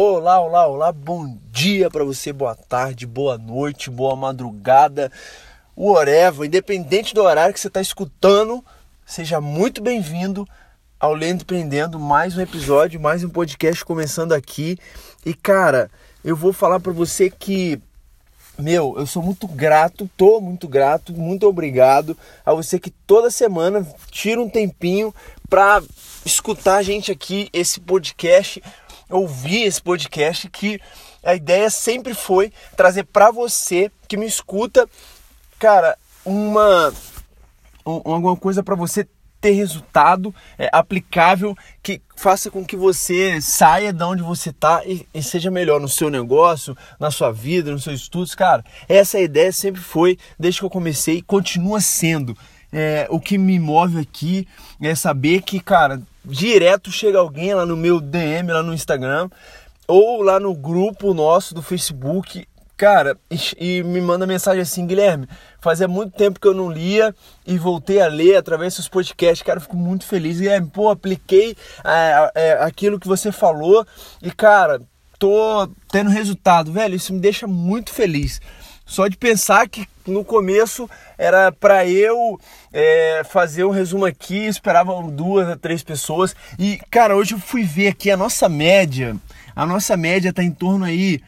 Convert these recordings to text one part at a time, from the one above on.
Olá, olá, olá, bom dia para você, boa tarde, boa noite, boa madrugada, whatever, independente do horário que você está escutando, seja muito bem-vindo ao Lendo Empreendendo, mais um episódio, mais um podcast começando aqui. E cara, eu vou falar para você que meu, eu sou muito grato, tô muito grato, muito obrigado a você que toda semana tira um tempinho para escutar a gente aqui, esse podcast ouvir esse podcast que a ideia sempre foi trazer para você que me escuta, cara, uma um, alguma coisa para você ter resultado é, aplicável que faça com que você saia de onde você está e, e, seja melhor no seu negócio, na sua vida, nos seus estudos, cara. Essa ideia sempre foi, desde que eu comecei, e continua sendo. É, o que me move aqui é saber que, cara, direto chega alguém lá no meu DM, lá no Instagram, ou lá no grupo nosso do Facebook, cara, e, e, me manda mensagem assim, Guilherme, fazia muito tempo que eu não lia e voltei a ler através dos podcasts, cara, eu fico muito feliz, Guilherme, pô, apliquei é, é, aquilo que você falou e, cara, tô tendo resultado, velho, isso me deixa muito feliz. Só de pensar que no começo era para eu é, fazer um resumo aqui, esperavam duas a três pessoas. E, cara, hoje eu fui ver aqui a nossa média. A nossa média tá em torno aí,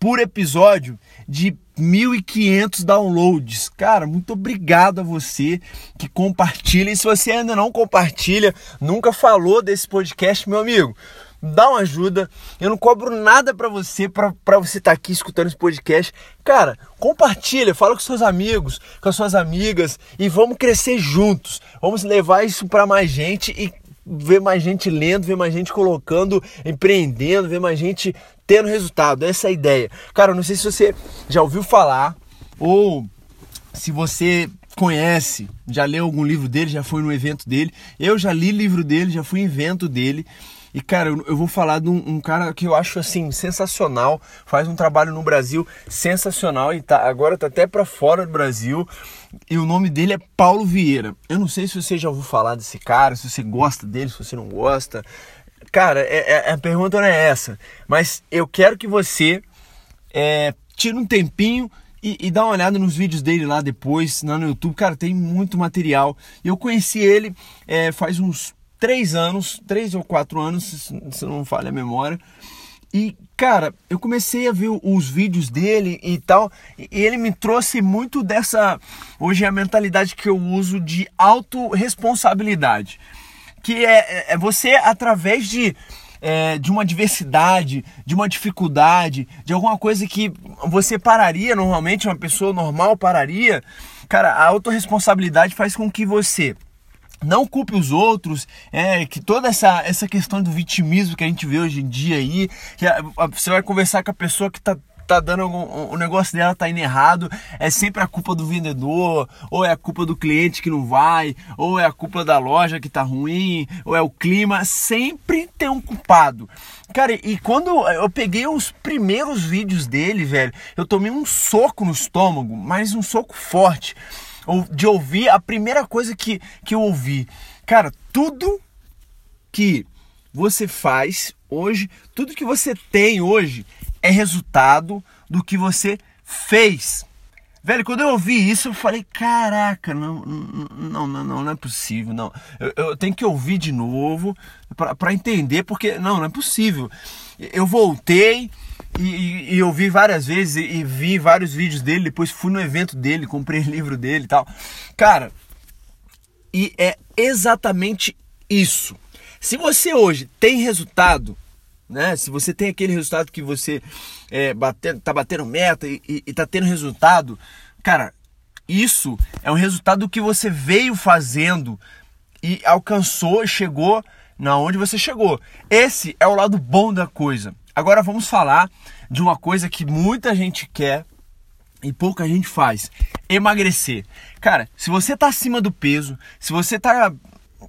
por episódio, de 1.500 downloads. Cara, muito obrigado a você que compartilha. E se você ainda não compartilha, nunca falou desse podcast, meu amigo, dá uma ajuda. Eu não cobro nada para você, para você estar tá aqui escutando esse podcast. Cara, compartilha, fala com seus amigos, com as suas amigas e vamos crescer juntos. Vamos levar isso para mais gente e ver mais gente lendo, ver mais gente colocando, empreendendo, ver mais gente tendo resultado. Essa é a ideia. Cara, eu não sei se você já ouviu falar ou se você conhece, já leu algum livro dele, já foi no evento dele. Eu já li livro dele, já fui em evento dele. E, cara, eu, eu vou falar de um, um, cara que eu acho, assim, sensacional. Faz um trabalho no Brasil sensacional e tá, agora tá até para fora do Brasil. E o nome dele é Paulo Vieira. Eu não sei se você já ouviu falar desse cara, se você gosta dele, se você não gosta. Cara, é, é, a pergunta não é essa. Mas eu quero que você é, tire um tempinho e, e, dá uma olhada nos vídeos dele lá depois, lá no YouTube. Cara, tem muito material. Eu conheci ele é, faz uns três anos, três ou quatro anos, se não falha a memória. E, cara, eu comecei a ver os vídeos dele e tal, e ele me trouxe muito dessa. Hoje é a mentalidade que eu uso de autorresponsabilidade. Que é, é, é você, através de, é, de uma diversidade, de uma dificuldade, de alguma coisa que você pararia normalmente, uma pessoa normal pararia. Cara, a autorresponsabilidade faz com que você não culpe os outros, é que toda essa, essa questão do vitimismo que a gente vê hoje em dia aí, que a, a, você vai conversar com a pessoa que tá tá dando algum, o negócio dela tá indo errado, é sempre a culpa do vendedor, ou é a culpa do cliente que não vai, ou é a culpa da loja que tá ruim, ou é o clima, sempre tem um culpado. Cara, e quando eu peguei os primeiros vídeos dele, velho, eu tomei um soco no estômago, mas um soco forte de ouvir a primeira coisa que, que eu ouvi. Cara, tudo que você faz hoje, tudo que você tem hoje é resultado do que você fez. Velho, quando eu ouvi isso, eu falei, caraca, não, não, não, não, é possível, não. Eu, eu tenho que ouvir de novo para entender, porque não, não é possível. Eu voltei, e, e, eu vi várias vezes e, e, vi vários vídeos dele, depois fui no evento dele, comprei livro dele e tal. Cara, e é exatamente isso. Se você hoje tem resultado, né? Se você tem aquele resultado que você é, bater, tá batendo meta e, e, e tá tendo resultado, cara, isso é um resultado que você veio fazendo e alcançou, chegou na onde você chegou. Esse é o lado bom da coisa. Agora vamos falar de uma coisa que muita gente quer e pouca gente faz: emagrecer. Cara, se você tá acima do peso, se você tá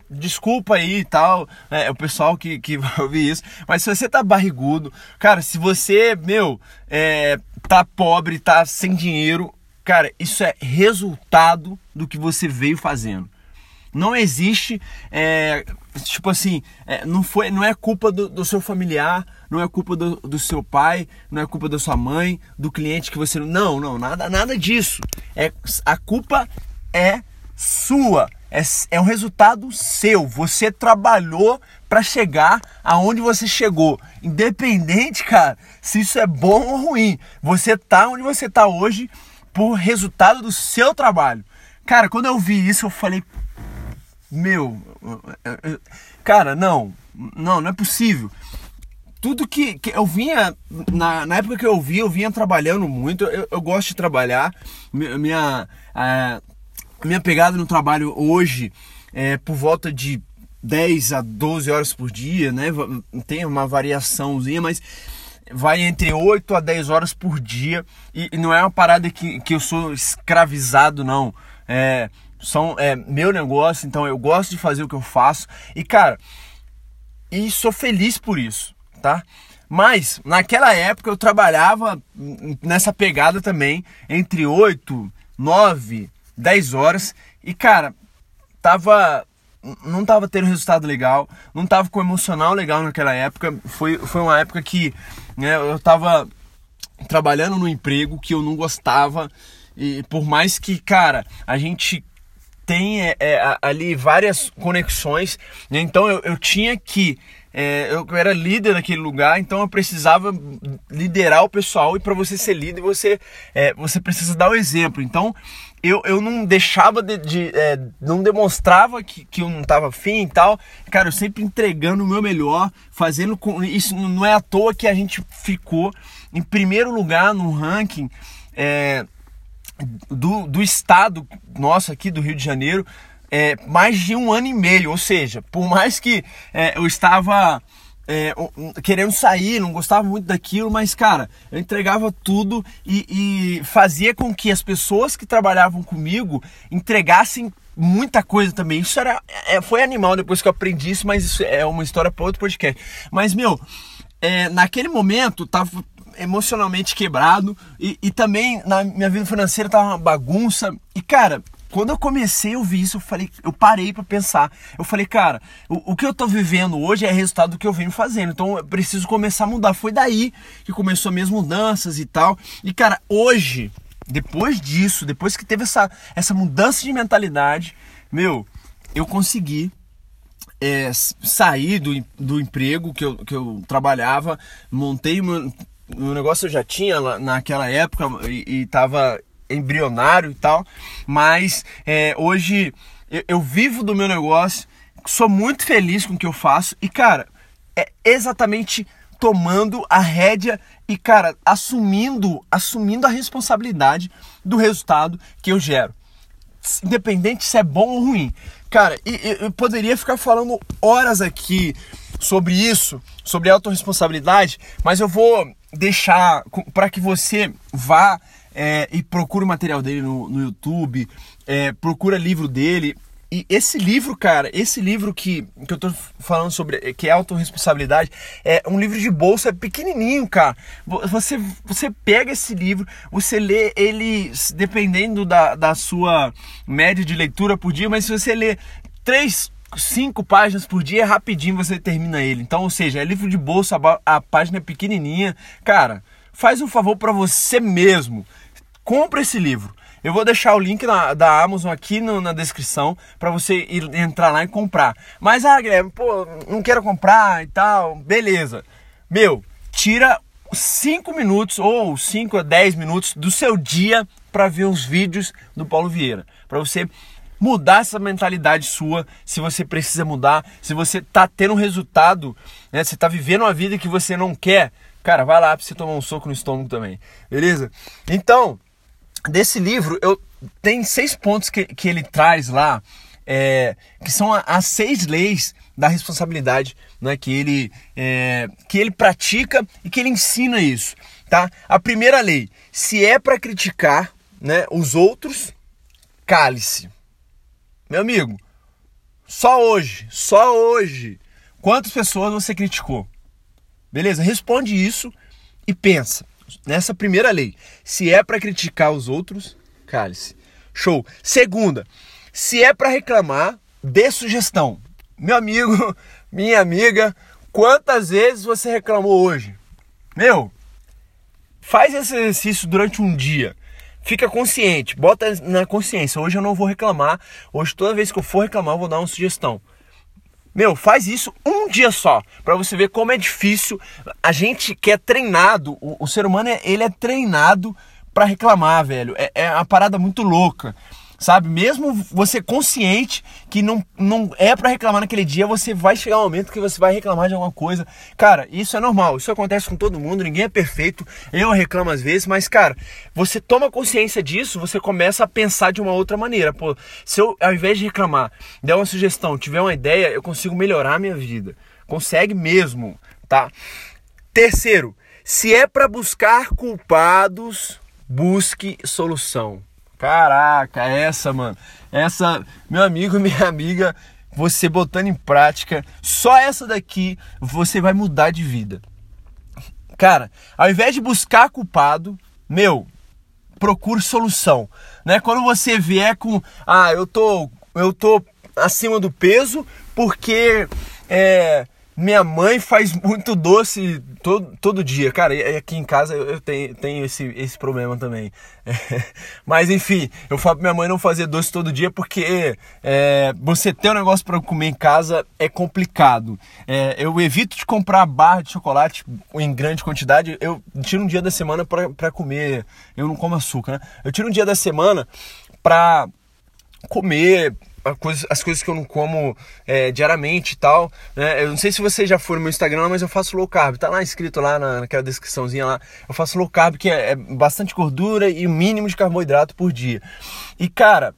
desculpa aí e tal, é, o pessoal que, que vai ouvir isso, mas se você tá barrigudo, cara, se você, meu, é, tá pobre, tá sem dinheiro, cara, isso é resultado do que você veio fazendo. Não existe, é, tipo assim, é, não, foi, não é culpa do, do, seu familiar, não é culpa do, do, seu pai, não é culpa da sua mãe, do cliente que você não, não, nada, nada disso. É a culpa é sua, é, é um resultado seu. Você trabalhou para chegar aonde você chegou, independente, cara, se isso é bom ou ruim. Você tá onde você tá hoje por resultado do seu trabalho. Cara, quando eu vi isso, eu falei, meu, cara, não, não, não é possível. Tudo que, que eu vinha, na, na época que eu vi, eu vinha trabalhando muito, eu, eu gosto de trabalhar, minha, a, minha pegada no trabalho hoje é por volta de 10 a 12 horas por dia, né? Tem uma variaçãozinha, mas vai entre 8 a 10 horas por dia. E, e não é uma parada que, que eu sou escravizado, não. É, são, é meu negócio, então eu gosto de fazer o que eu faço. E, cara, e sou feliz por isso, tá? Mas naquela época eu trabalhava nessa pegada também, entre 8, 9, 10 horas. E, cara, tava não tava tendo resultado legal, não tava com emocional legal naquela época. Foi, foi uma época que né, eu tava trabalhando no emprego que eu não gostava. E por mais que, cara, a gente tem é, é, ali várias conexões, então eu, eu tinha que é, eu era líder naquele lugar, então eu precisava liderar o pessoal e para você ser líder você é, você precisa dar o exemplo. Então eu, eu não deixava de, de é, não demonstrava que, que eu não estava afim e tal. Cara, eu sempre entregando o meu melhor, fazendo com isso não é à toa que a gente ficou em primeiro lugar no ranking é, do, do estado nosso aqui do Rio de Janeiro é, mais de um ano e meio. Ou seja, por mais que é, eu estava é, querendo sair, não gostava muito daquilo, mas cara, eu entregava tudo e, e, fazia com que as pessoas que trabalhavam comigo entregassem muita coisa também. Isso era, é, foi animal depois que eu aprendi isso, mas isso é uma história para outro podcast. Mas meu, é, naquele momento tava emocionalmente quebrado e, e também na minha vida financeira tava uma bagunça e cara quando eu comecei a ouvir isso, eu falei, eu parei para pensar. Eu falei, cara, o, o, que eu tô vivendo hoje é resultado do que eu venho fazendo. Então eu preciso começar a mudar. Foi daí que começou as minhas mudanças e tal. E cara, hoje, depois disso, depois que teve essa, essa mudança de mentalidade, meu, eu consegui é, sair do, do emprego que eu, que eu trabalhava, montei meu negócio eu já tinha naquela época e, e tava embrionário e tal, mas é, hoje eu, eu vivo do meu negócio, sou muito feliz com o que eu faço e, cara, é exatamente tomando a rédea e, cara, assumindo, assumindo a responsabilidade do resultado que eu gero. Independente se é bom ou ruim. Cara, eu poderia ficar falando horas aqui sobre isso, sobre autorresponsabilidade, mas eu vou deixar para que você vá é, e procura o material dele no, no YouTube, é, procura livro dele. E esse livro, cara, esse livro que, que eu tô falando sobre, que é autorresponsabilidade, é um livro de bolsa, é pequenininho, cara. Você, você pega esse livro, você lê ele dependendo da, da sua média de leitura por dia, mas se você lê três, cinco páginas por dia, rapidinho você termina ele. Então, ou seja, é livro de bolsa, a, a página é pequenininha. Cara, faz um favor para você mesmo compra esse livro. Eu vou deixar o link na, da Amazon aqui no, na descrição para você ir entrar lá e comprar. Mas, ah, Guilherme, pô, não quero comprar e tal. Beleza. Meu, tira 5 minutos ou 5 a 10 minutos do seu dia para ver os vídeos do Paulo Vieira. Para você mudar essa mentalidade sua, se você precisa mudar, se você tá tendo resultado, né, você tá vivendo uma vida que você não quer, cara, vai lá para você tomar um soco no estômago também, beleza? Então, desse livro, eu tem seis pontos que, que ele traz lá, é, que são as seis leis da responsabilidade né, que, ele, é, que ele pratica e que ele ensina isso. Tá? A primeira lei, se é para criticar né, os outros, cale-se. Meu amigo, só hoje, só hoje, quantas pessoas você criticou? Beleza? Responde isso e pensa nessa primeira lei. Se é para criticar os outros, cale-se. Show. Segunda, se é para reclamar, dê sugestão. Meu amigo, minha amiga, quantas vezes você reclamou hoje? Meu, faz esse exercício durante um dia. Fica consciente, bota na consciência. Hoje eu não vou reclamar. Hoje, toda vez que eu for reclamar, eu vou dar uma sugestão. Meu, faz isso um dia só, para você ver como é difícil. A gente que é treinado, o, o ser humano é, ele é treinado para reclamar, velho. É, é uma parada muito louca sabe? Mesmo você consciente que não, não é para reclamar naquele dia, você vai chegar um momento que você vai reclamar de alguma coisa. Cara, isso é normal, isso acontece com todo mundo, ninguém é perfeito. Eu reclamo às vezes, mas cara, você toma consciência disso, você começa a pensar de uma outra maneira. Pô, se eu ao invés de reclamar, der uma sugestão, tiver uma ideia, eu consigo melhorar a minha vida. Consegue mesmo, tá? Terceiro, se é para buscar culpados, busque solução. Caraca, essa, mano. Essa, meu amigo, minha amiga, você botando em prática, só essa daqui você vai mudar de vida. Cara, ao invés de buscar culpado, meu, procure solução, né? Quando você vier com, ah, eu tô, eu tô acima do peso porque é, minha mãe faz muito doce todo, todo dia. Cara, aqui em casa eu tenho, tenho esse, esse problema também. Mas enfim, eu falo pra minha mãe não fazer doce todo dia porque é, você ter um negócio para comer em casa é complicado. É, eu evito de comprar barra de chocolate em grande quantidade. Eu tiro um dia da semana para comer. Eu não como açúcar, né? Eu tiro um dia da semana pra comer as coisas que eu não como é, diariamente e tal. Né? Eu não sei se você já for no meu Instagram, mas eu faço low carb. Tá lá escrito lá na, naquela descriçãozinha lá. Eu faço low carb, que é, é bastante gordura e o mínimo de carboidrato por dia. E cara,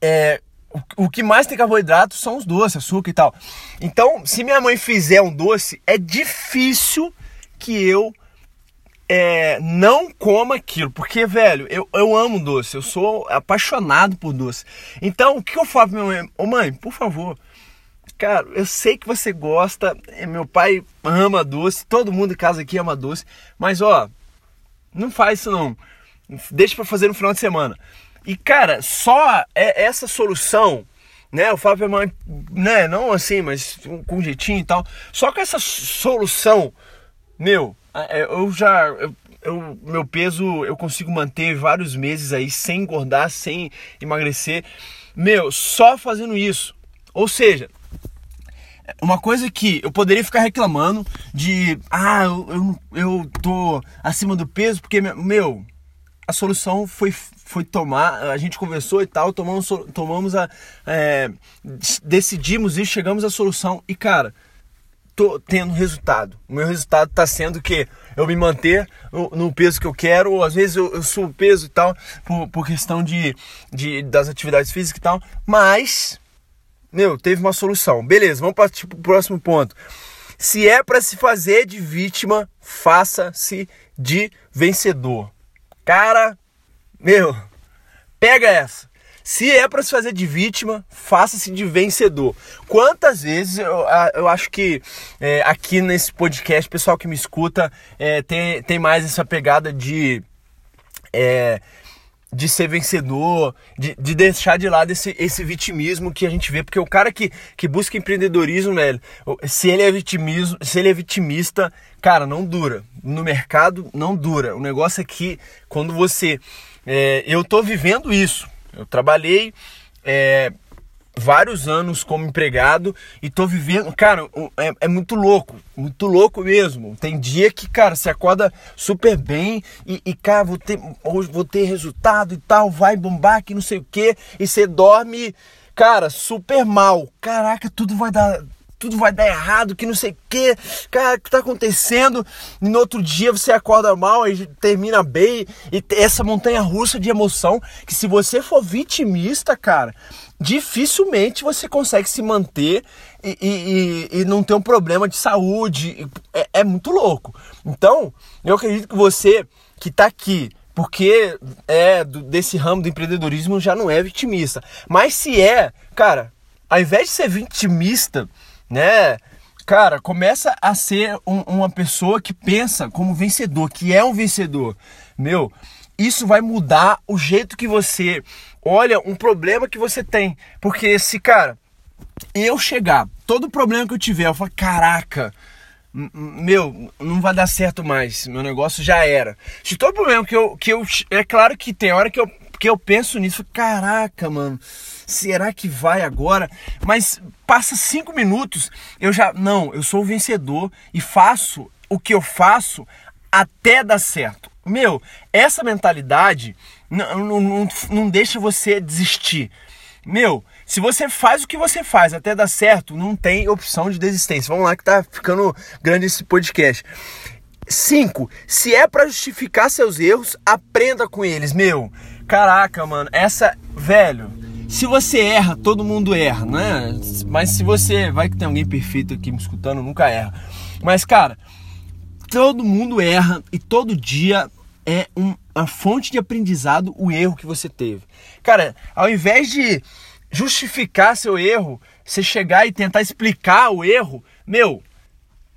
é, o que mais tem carboidrato são os doces, açúcar e tal. Então, se minha mãe fizer um doce, é difícil que eu é, não coma aquilo, porque, velho, eu, eu amo doce, eu sou apaixonado por doce. Então, o que eu falo pra minha mãe? Ô mãe, por favor, cara, eu sei que você gosta, é, meu pai ama doce, todo mundo em casa aqui ama doce, mas ó, não faz isso não, deixa pra fazer no final de semana. E, cara, só é essa solução né? Eu falo pra minha mãe, né? Não assim, mas com jeitinho e tal. Só que essa solução, meu, eu já. Eu, eu, meu peso eu consigo manter vários meses aí sem engordar, sem emagrecer. Meu, só fazendo isso. Ou seja, uma coisa que eu poderia ficar reclamando de ah, eu, eu, eu tô acima do peso porque, meu, a solução foi, foi tomar, a gente conversou e tal, tomamos, tomamos a. É, decidimos e chegamos à solução. E cara, tô tendo resultado. O meu resultado está sendo que eu me manter no, peso que eu quero, ou às vezes eu, eu subo peso e tal, por, por questão de, de, das atividades físicas e tal, mas, meu, teve uma solução. Beleza, vamos para tipo, o próximo ponto. Se é para se fazer de vítima, faça-se de vencedor. Cara, meu, pega essa. Se é para se fazer de vítima, faça-se de vencedor. Quantas vezes eu, eu acho que é, aqui nesse podcast, pessoal que me escuta, é, tem, tem mais essa pegada de. É, de ser vencedor, de, de deixar de lado esse, esse vitimismo que a gente vê, porque o cara que, que busca empreendedorismo, velho, se ele é vitimismo, se ele é vitimista, cara, não dura. No mercado não dura. O negócio é que quando você. É, eu tô vivendo isso. Eu trabalhei é, vários anos como empregado e tô vivendo. Cara, é, é, muito louco, muito louco mesmo. Tem dia que, cara, você acorda super bem e, e, cara, vou ter, hoje vou ter resultado e tal, vai bombar que não sei o que, e você dorme, cara, super mal. Caraca, tudo vai dar tudo vai dar errado, que não sei o que, cara, o que tá acontecendo? E no outro dia você acorda mal e termina bem, e essa montanha russa de emoção, que se você for vitimista, cara, dificilmente você consegue se manter e, e, e, não ter um problema de saúde. É, é muito louco. Então, eu acredito que você que tá aqui porque é desse ramo do empreendedorismo já não é vitimista. Mas se é, cara, ao invés de ser vitimista, né? Cara, começa a ser um, uma pessoa que pensa como vencedor, que é um vencedor. Meu, isso vai mudar o jeito que você olha um problema que você tem. Porque se, cara, eu chegar, todo problema que eu tiver, eu falo, caraca, meu, não vai dar certo mais, meu negócio já era. Se todo problema que eu, que eu. É claro que tem hora que eu, que eu penso nisso, caraca, mano, será que vai agora? Mas passa cinco minutos, eu já. Não, eu sou o vencedor e faço o que eu faço até dar certo. Meu, essa mentalidade não, não, não, não deixa você desistir. Meu, se você faz o que você faz até dar certo, não tem opção de desistência. Vamos lá que tá ficando grande esse podcast. 5. Se é para justificar seus erros, aprenda com eles. Meu, caraca, mano, essa, velho, se você erra, todo mundo erra, né? Mas se você, vai que tem alguém perfeito aqui me escutando, nunca erra. Mas, cara, todo mundo erra e todo dia é um, uma fonte de aprendizado o erro que você teve. Cara, ao invés de justificar seu erro, você chegar e tentar explicar o erro, meu,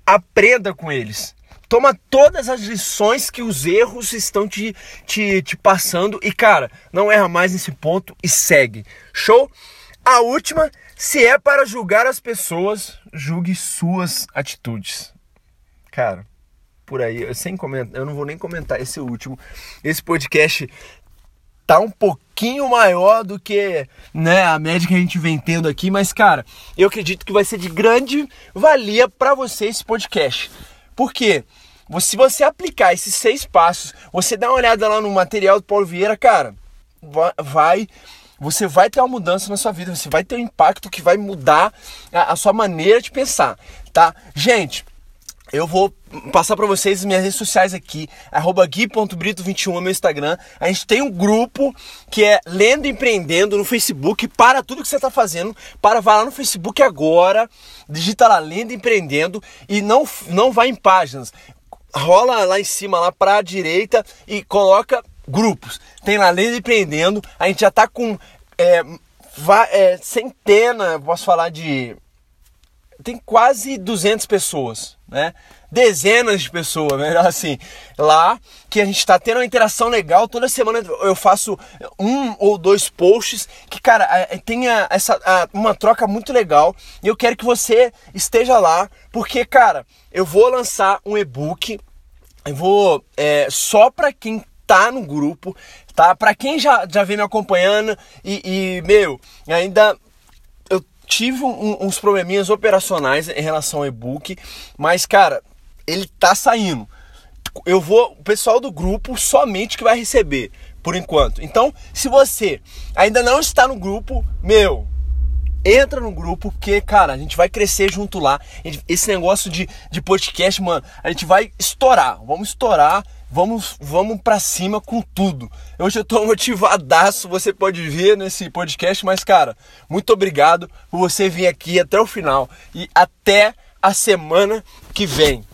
aprenda com eles. Toma todas as lições que os erros estão te, te, te passando e, cara, não erra mais nesse ponto e segue. Show? A última, se é para julgar as pessoas, julgue suas atitudes. Cara, por aí, eu, sem comentar, eu não vou nem comentar esse último. Esse podcast tá um pouquinho maior do que né, a média que a gente vem tendo aqui, mas cara, eu acredito que vai ser de grande valia para você esse podcast. Por quê? Se você aplicar esses seis passos, você dá uma olhada lá no material do Paulo Vieira, cara, vai você vai ter uma mudança na sua vida, você vai ter um impacto que vai mudar a, a sua maneira de pensar, tá? Gente, eu vou passar para vocês as minhas redes sociais aqui, gui.brito21 é meu Instagram. A gente tem um grupo que é Lendo Empreendendo no Facebook. Para tudo que você está fazendo, para vai lá no Facebook agora, digita lá Lendo Empreendendo e não, não vai em páginas. Rola lá em cima, lá para a direita e coloca grupos. Tem lá Lendo Empreendendo. A gente já está com é, é, centena, posso falar de tem quase 200 pessoas, né? Dezenas de pessoas, melhor assim, lá que a gente está tendo uma interação legal. Toda semana eu faço um ou dois posts que, cara, tenha essa uma troca muito legal. E eu quero que você esteja lá, porque, cara, eu vou lançar um e-book. Eu vou é, só para quem tá no grupo, tá? Para quem já, já vem me acompanhando e, e meu, ainda tive um, uns probleminhas operacionais em relação ao e-book, mas cara, ele tá saindo. Eu vou, o pessoal do grupo somente que vai receber por enquanto. Então, se você ainda não está no grupo, meu, entra no grupo que, cara, a gente vai crescer junto lá. Esse negócio de, de podcast, mano, a gente vai estourar. Vamos estourar Vamos, vamos para cima com tudo. Hoje eu tô motivadaço, você pode ver nesse podcast, mas cara, muito obrigado por você vir aqui até o final e até a semana que vem.